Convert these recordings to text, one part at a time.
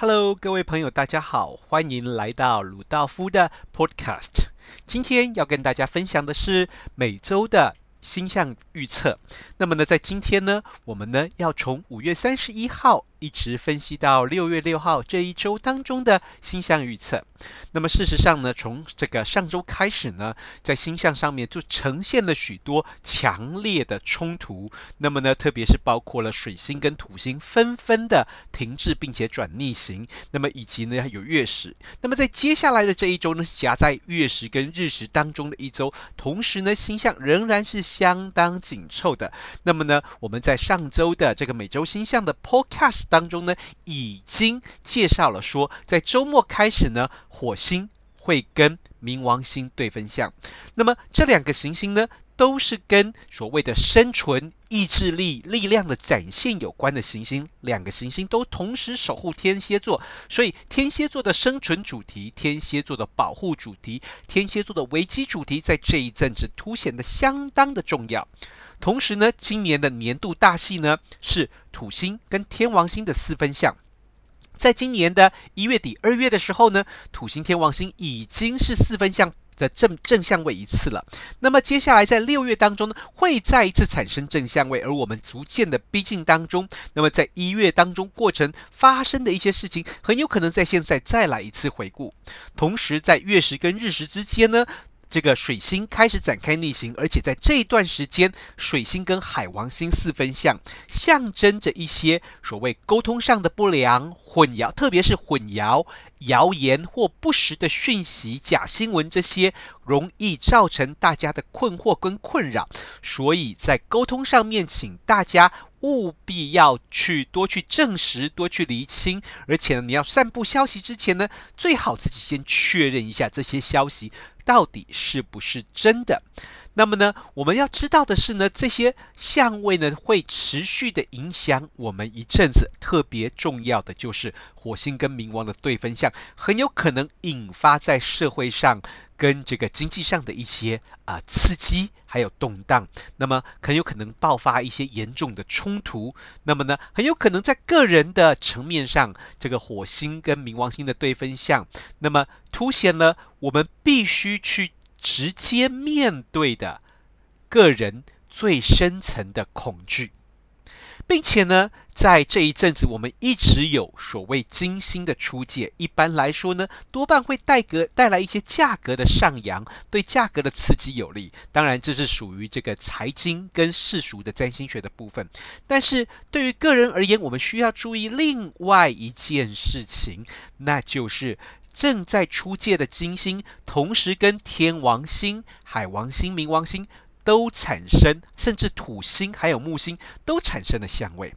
Hello，各位朋友，大家好，欢迎来到鲁道夫的 Podcast。今天要跟大家分享的是每周的星象预测。那么呢，在今天呢，我们呢要从五月三十一号。一直分析到六月六号这一周当中的星象预测。那么事实上呢，从这个上周开始呢，在星象上面就呈现了许多强烈的冲突。那么呢，特别是包括了水星跟土星纷纷的停滞并且转逆行。那么以及呢有月食。那么在接下来的这一周呢，夹在月食跟日食当中的一周，同时呢星象仍然是相当紧凑的。那么呢，我们在上周的这个每周星象的 Podcast。当中呢，已经介绍了说，在周末开始呢，火星会跟冥王星对分相。那么这两个行星呢，都是跟所谓的生存、意志力、力量的展现有关的行星。两个行星都同时守护天蝎座，所以天蝎座的生存主题、天蝎座的保护主题、天蝎座的危机主题，在这一阵子凸显得相当的重要。同时呢，今年的年度大戏呢是土星跟天王星的四分相。在今年的一月底、二月的时候呢，土星、天王星已经是四分相的正正相位一次了。那么接下来在六月当中呢，会再一次产生正相位，而我们逐渐的逼近当中。那么在一月当中过程发生的一些事情，很有可能在现在再来一次回顾。同时在月食跟日食之间呢。这个水星开始展开逆行，而且在这一段时间，水星跟海王星四分相，象征着一些所谓沟通上的不良、混淆，特别是混淆、谣言或不实的讯息、假新闻这些，容易造成大家的困惑跟困扰。所以在沟通上面，请大家务必要去多去证实、多去厘清，而且呢，你要散布消息之前呢，最好自己先确认一下这些消息。到底是不是真的？那么呢，我们要知道的是呢，这些相位呢会持续的影响我们一阵子。特别重要的就是火星跟冥王的对分相，很有可能引发在社会上跟这个经济上的一些啊、刺激，还有动荡。那么很有可能爆发一些严重的冲突。那么呢，很有可能在个人的层面上，这个火星跟冥王星的对分相，那么凸显了我们必须去。直接面对的个人最深层的恐惧，并且呢，在这一阵子，我们一直有所谓金星的出界。一般来说呢，多半会带格带来一些价格的上扬，对价格的刺激有利。当然，这是属于这个财经跟世俗的占星学的部分。但是对于个人而言，我们需要注意另外一件事情，那就是。正在出界的金星，同时跟天王星、海王星、冥王星都产生，甚至土星还有木星都产生了相位。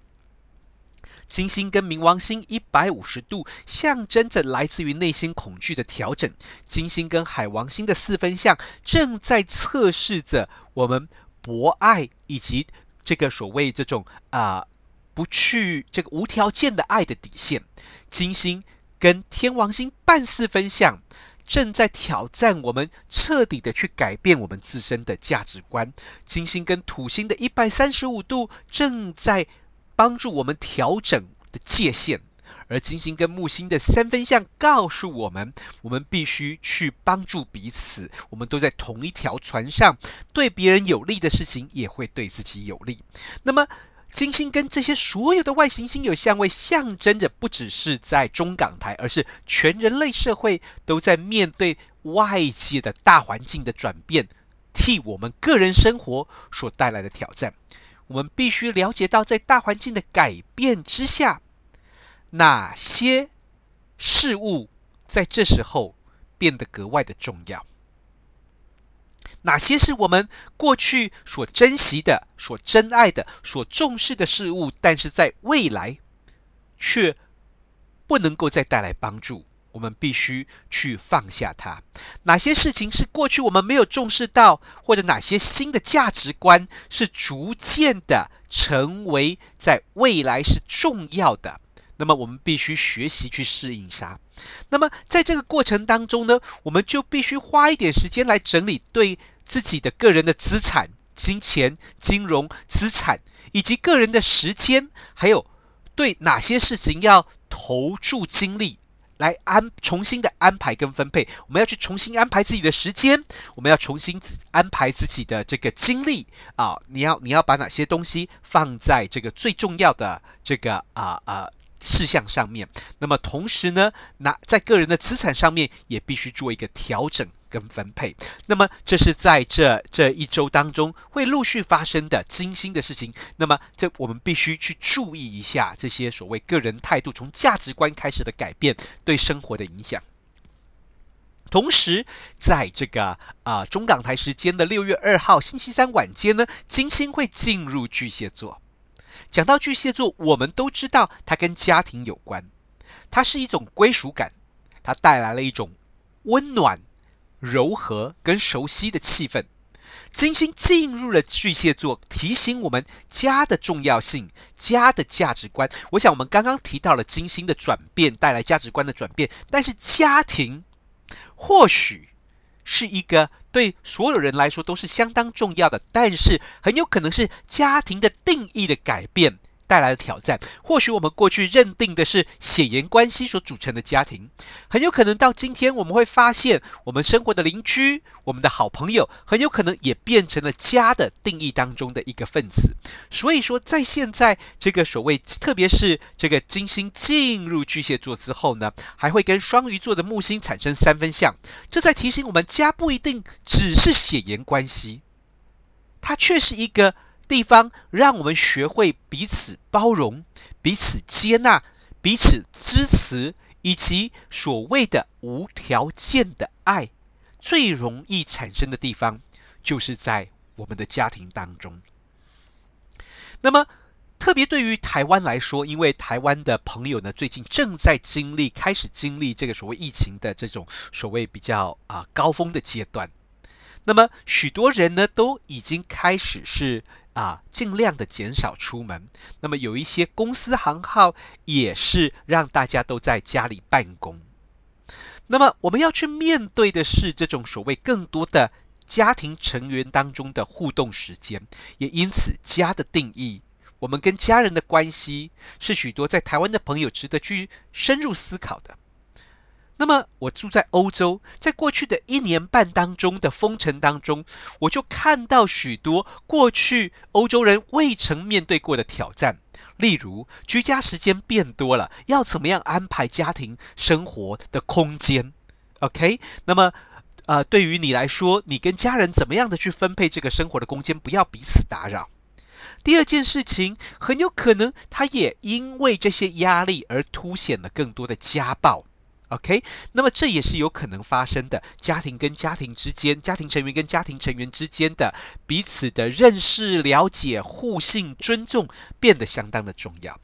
金星跟冥王星一百五十度，象征着来自于内心恐惧的调整。金星跟海王星的四分相，正在测试着我们博爱以及这个所谓这种啊、不去这个无条件的爱的底线。金星。跟天王星半四分相，正在挑战我们彻底的去改变我们自身的价值观。金星跟土星的一百三十五度，正在帮助我们调整的界限。而金星跟木星的三分相，告诉我们，我们必须去帮助彼此。我们都在同一条船上，对别人有利的事情，也会对自己有利。那么。金星跟这些所有的外行星有相位，象征着不只是在中港台，而是全人类社会都在面对外界的大环境的转变，替我们个人生活所带来的挑战。我们必须了解到，在大环境的改变之下，哪些事物在这时候变得格外的重要。哪些是我们过去所珍惜的、所珍爱的、所重视的事物，但是在未来却不能够再带来帮助？我们必须去放下它。哪些事情是过去我们没有重视到，或者哪些新的价值观是逐渐的成为在未来是重要的？那么我们必须学习去适应它。那么在这个过程当中呢，我们就必须花一点时间来整理对。自己的个人的资产、金钱、金融资产，以及个人的时间，还有对哪些事情要投注精力。来安重新的安排跟分配，我们要去重新安排自己的时间，我们要重新安排自己的这个精力啊！你要你要把哪些东西放在这个最重要的这个啊啊事项上面？那么同时呢，那在个人的资产上面也必须做一个调整。跟分配，那么这是在这这一周当中会陆续发生的精心的事情。那么这我们必须去注意一下这些所谓个人态度从价值观开始的改变对生活的影响。同时，在这个啊、中港台时间的六月二号星期三晚间呢，金星会进入巨蟹座。讲到巨蟹座，我们都知道它跟家庭有关，它是一种归属感，它带来了一种温暖。柔和跟熟悉的气氛，金星进入了巨蟹座，提醒我们家的重要性，家的价值观。我想我们刚刚提到了金星的转变带来价值观的转变，但是家庭或许是一个对所有人来说都是相当重要的，但是很有可能是家庭的定义的改变。带来的挑战，或许我们过去认定的是血缘关系所组成的家庭，很有可能到今天我们会发现，我们生活的邻居、我们的好朋友，很有可能也变成了家的定义当中的一个分子。所以说，在现在这个所谓，特别是这个金星进入巨蟹座之后呢，还会跟双鱼座的木星产生三分相，这在提醒我们，家不一定只是血缘关系，它却是一个。地方让我们学会彼此包容、彼此接纳、彼此支持，以及所谓的无条件的爱，最容易产生的地方，就是在我们的家庭当中。那么，特别对于台湾来说，因为台湾的朋友呢，最近正在经历、开始经历这个所谓疫情的这种所谓比较啊高峰的阶段，那么许多人呢，都已经开始是。啊，尽量的减少出门。那么有一些公司行号也是让大家都在家里办公。那么我们要去面对的是这种所谓更多的家庭成员当中的互动时间，也因此家的定义，我们跟家人的关系，是许多在台湾的朋友值得去深入思考的。那么，我住在欧洲，在过去的一年半当中的封城当中，我就看到许多过去欧洲人未曾面对过的挑战，例如居家时间变多了，要怎么样安排家庭生活的空间？OK，那么，呃，对于你来说，你跟家人怎么样的去分配这个生活的空间，不要彼此打扰。第二件事情，很有可能他也因为这些压力而凸显了更多的家暴。OK，那么这也是有可能发生的。家庭跟家庭之间，家庭成员跟家庭成员之间的彼此的认识、了解、互信、尊重，变得相当的重要。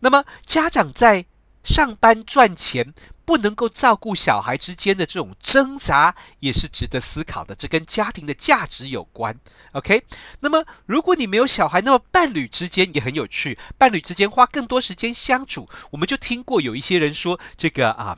那么家长在上班赚钱，不能够照顾小孩之间的这种挣扎，也是值得思考的。这跟家庭的价值有关。OK，那么如果你没有小孩，那么伴侣之间也很有趣。伴侣之间花更多时间相处，我们就听过有一些人说这个啊。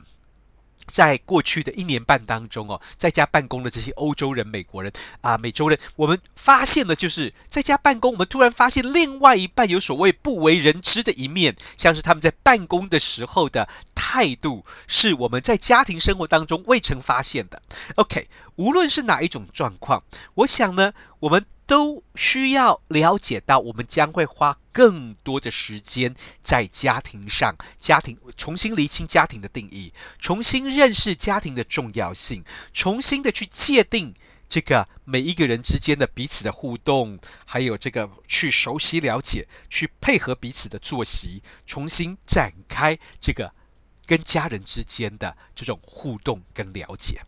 在过去的一年半当中哦，在家办公的这些欧洲人、美国人啊、美洲人，我们发现了，就是在家办公，我们突然发现另外一半有所谓不为人知的一面，像是他们在办公的时候的态度，是我们在家庭生活当中未曾发现的。OK，无论是哪一种状况，我想呢，我们。都需要了解到，我们将会花更多的时间在家庭上，家庭重新厘清家庭的定义，重新认识家庭的重要性，重新的去界定这个每一个人之间的彼此的互动，还有这个去熟悉了解，去配合彼此的作息，重新展开这个跟家人之间的这种互动跟了解。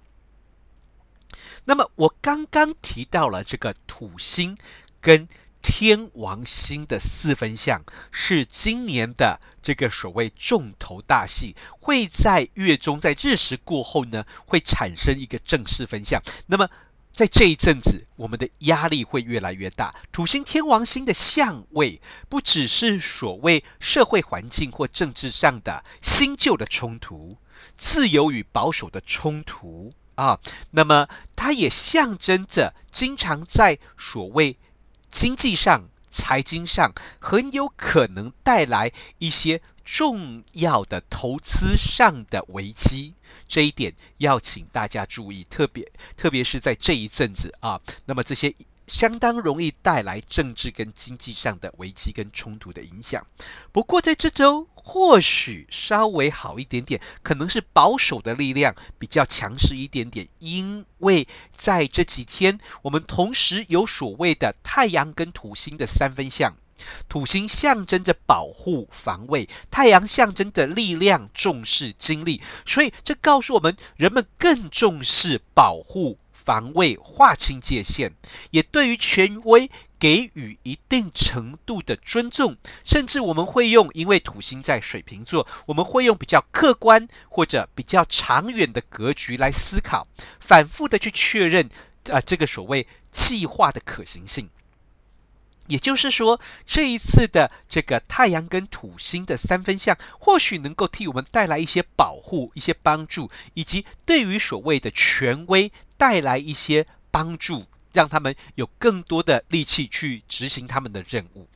那么我刚刚提到了这个土星跟天王星的四分相，是今年的这个所谓重头大戏，会在月中在日食过后呢，会产生一个正式分相。那么在这一阵子，我们的压力会越来越大。土星天王星的相位，不只是所谓社会环境或政治上的新旧的冲突，自由与保守的冲突。啊，那么它也象征着经常在所谓经济上、财经上很有可能带来一些重要的投资上的危机，这一点要请大家注意，特别特别是在这一阵子啊，那么这些相当容易带来政治跟经济上的危机跟冲突的影响。不过在这周或许稍微好一点点，可能是保守的力量比较强势一点点，因为在这几天我们同时有所谓的太阳跟土星的三分相。土星象征着保护防卫，太阳象征着力量、重视精力，所以这告诉我们，人们更重视保护防卫、划清界限，也对于权威给予一定程度的尊重，甚至我们会用，因为土星在水瓶座，我们会用比较客观或者比较长远的格局来思考，反复的去确认啊、这个所谓计划的可行性。也就是说，这一次的这个太阳跟土星的三分相，或许能够替我们带来一些保护、一些帮助，以及对于所谓的权威带来一些帮助，让他们有更多的力气去执行他们的任务。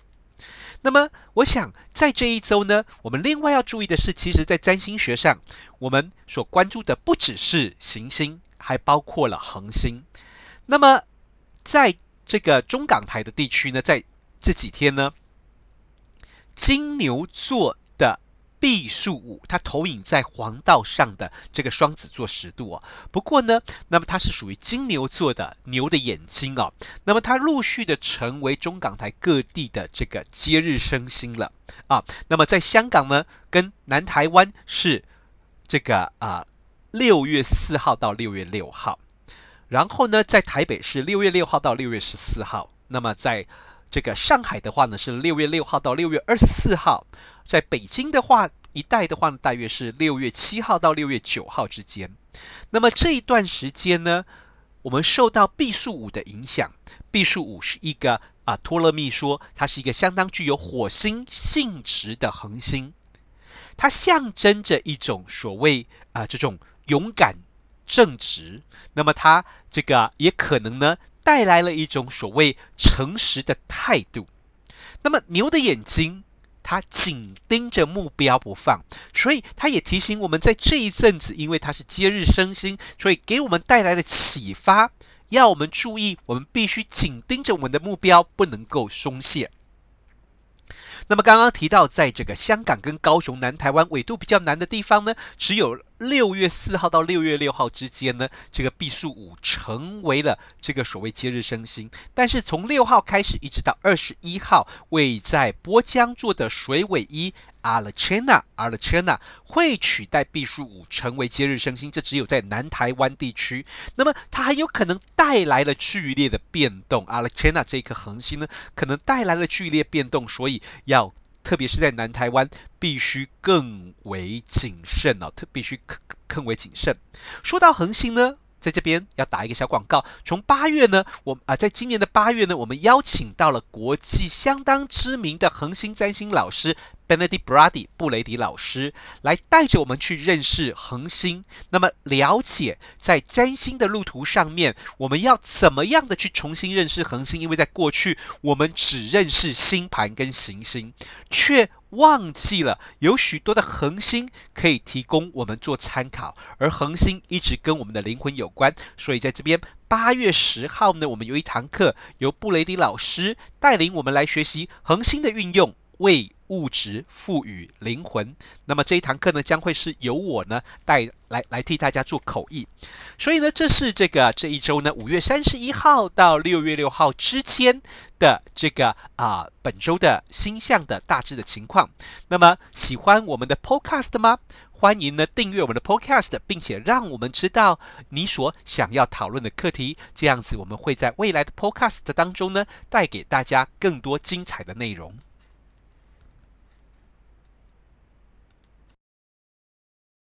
那么，我想在这一周呢，我们另外要注意的是，其实，在占星学上，我们所关注的不只是行星，还包括了恒星。那么，在这个中港台的地区呢，在这几天呢，金牛座的毕宿五，它投影在黄道上的这个双子座十度哦。不过呢，那么它是属于金牛座的牛的眼睛哦。那么它陆续的成为中港台各地的这个节日升星了啊。那么在香港呢，跟南台湾是这个啊六月四号到六月六号。然后呢，在台北是六月六号到六月十四号。那么在这个上海的话呢，是六月六号到六月二十四号。在北京的话，一带的话呢，大约是六月七号到六月九号之间。那么这一段时间呢，我们受到毕宿五的影响。毕宿五是一个啊，托勒密说它是一个相当具有火星性质的恒星，它象征着一种所谓啊这种勇敢。正直，那么它这个也可能呢带来了一种所谓诚实的态度。那么牛的眼睛，它紧盯着目标不放，所以它也提醒我们在这一阵子，因为它是节日升星，所以给我们带来的启发，要我们注意，我们必须紧盯着我们的目标，不能够松懈。那么刚刚提到，在这个香港跟高雄、南台湾纬度比较南的地方呢，只有六月四号到六月六号之间呢，这个毕宿五成为了这个所谓节日升星。但是从六号开始一直到二十一号，位在波江座的水尾一。阿拉切纳，阿拉切纳会取代毕宿五成为节日升星，这只有在南台湾地区。那么它很有可能带来了剧烈的变动。阿拉切纳这颗恒星呢，可能带来了剧烈变动，所以要特别是在南台湾，必须更为谨慎哦，特必须更更为谨慎。说到恒星呢，在这边要打一个小广告。从八月呢，我啊、在今年的八月呢，我们邀请到了国际相当知名的恒星占星老师。Benedict Brady 布雷迪老师来带着我们去认识恒星，那么了解在占星的路途上面，我们要怎么样的去重新认识恒星？因为在过去我们只认识星盘跟行星，却忘记了有许多的恒星可以提供我们做参考，而恒星一直跟我们的灵魂有关。所以在这边八月十号呢，我们有一堂课由布雷迪老师带领我们来学习恒星的运用，为物质赋予灵魂，那么这一堂课呢，将会是由我呢带来来替大家做口译。所以呢，这是这个这一周呢，五月三十一号到六月六号之间的这个啊、本周的星象的大致的情况。那么喜欢我们的 Podcast 吗？欢迎呢订阅我们的 Podcast，并且让我们知道你所想要讨论的课题。这样子，我们会在未来的 Podcast 当中呢，带给大家更多精彩的内容。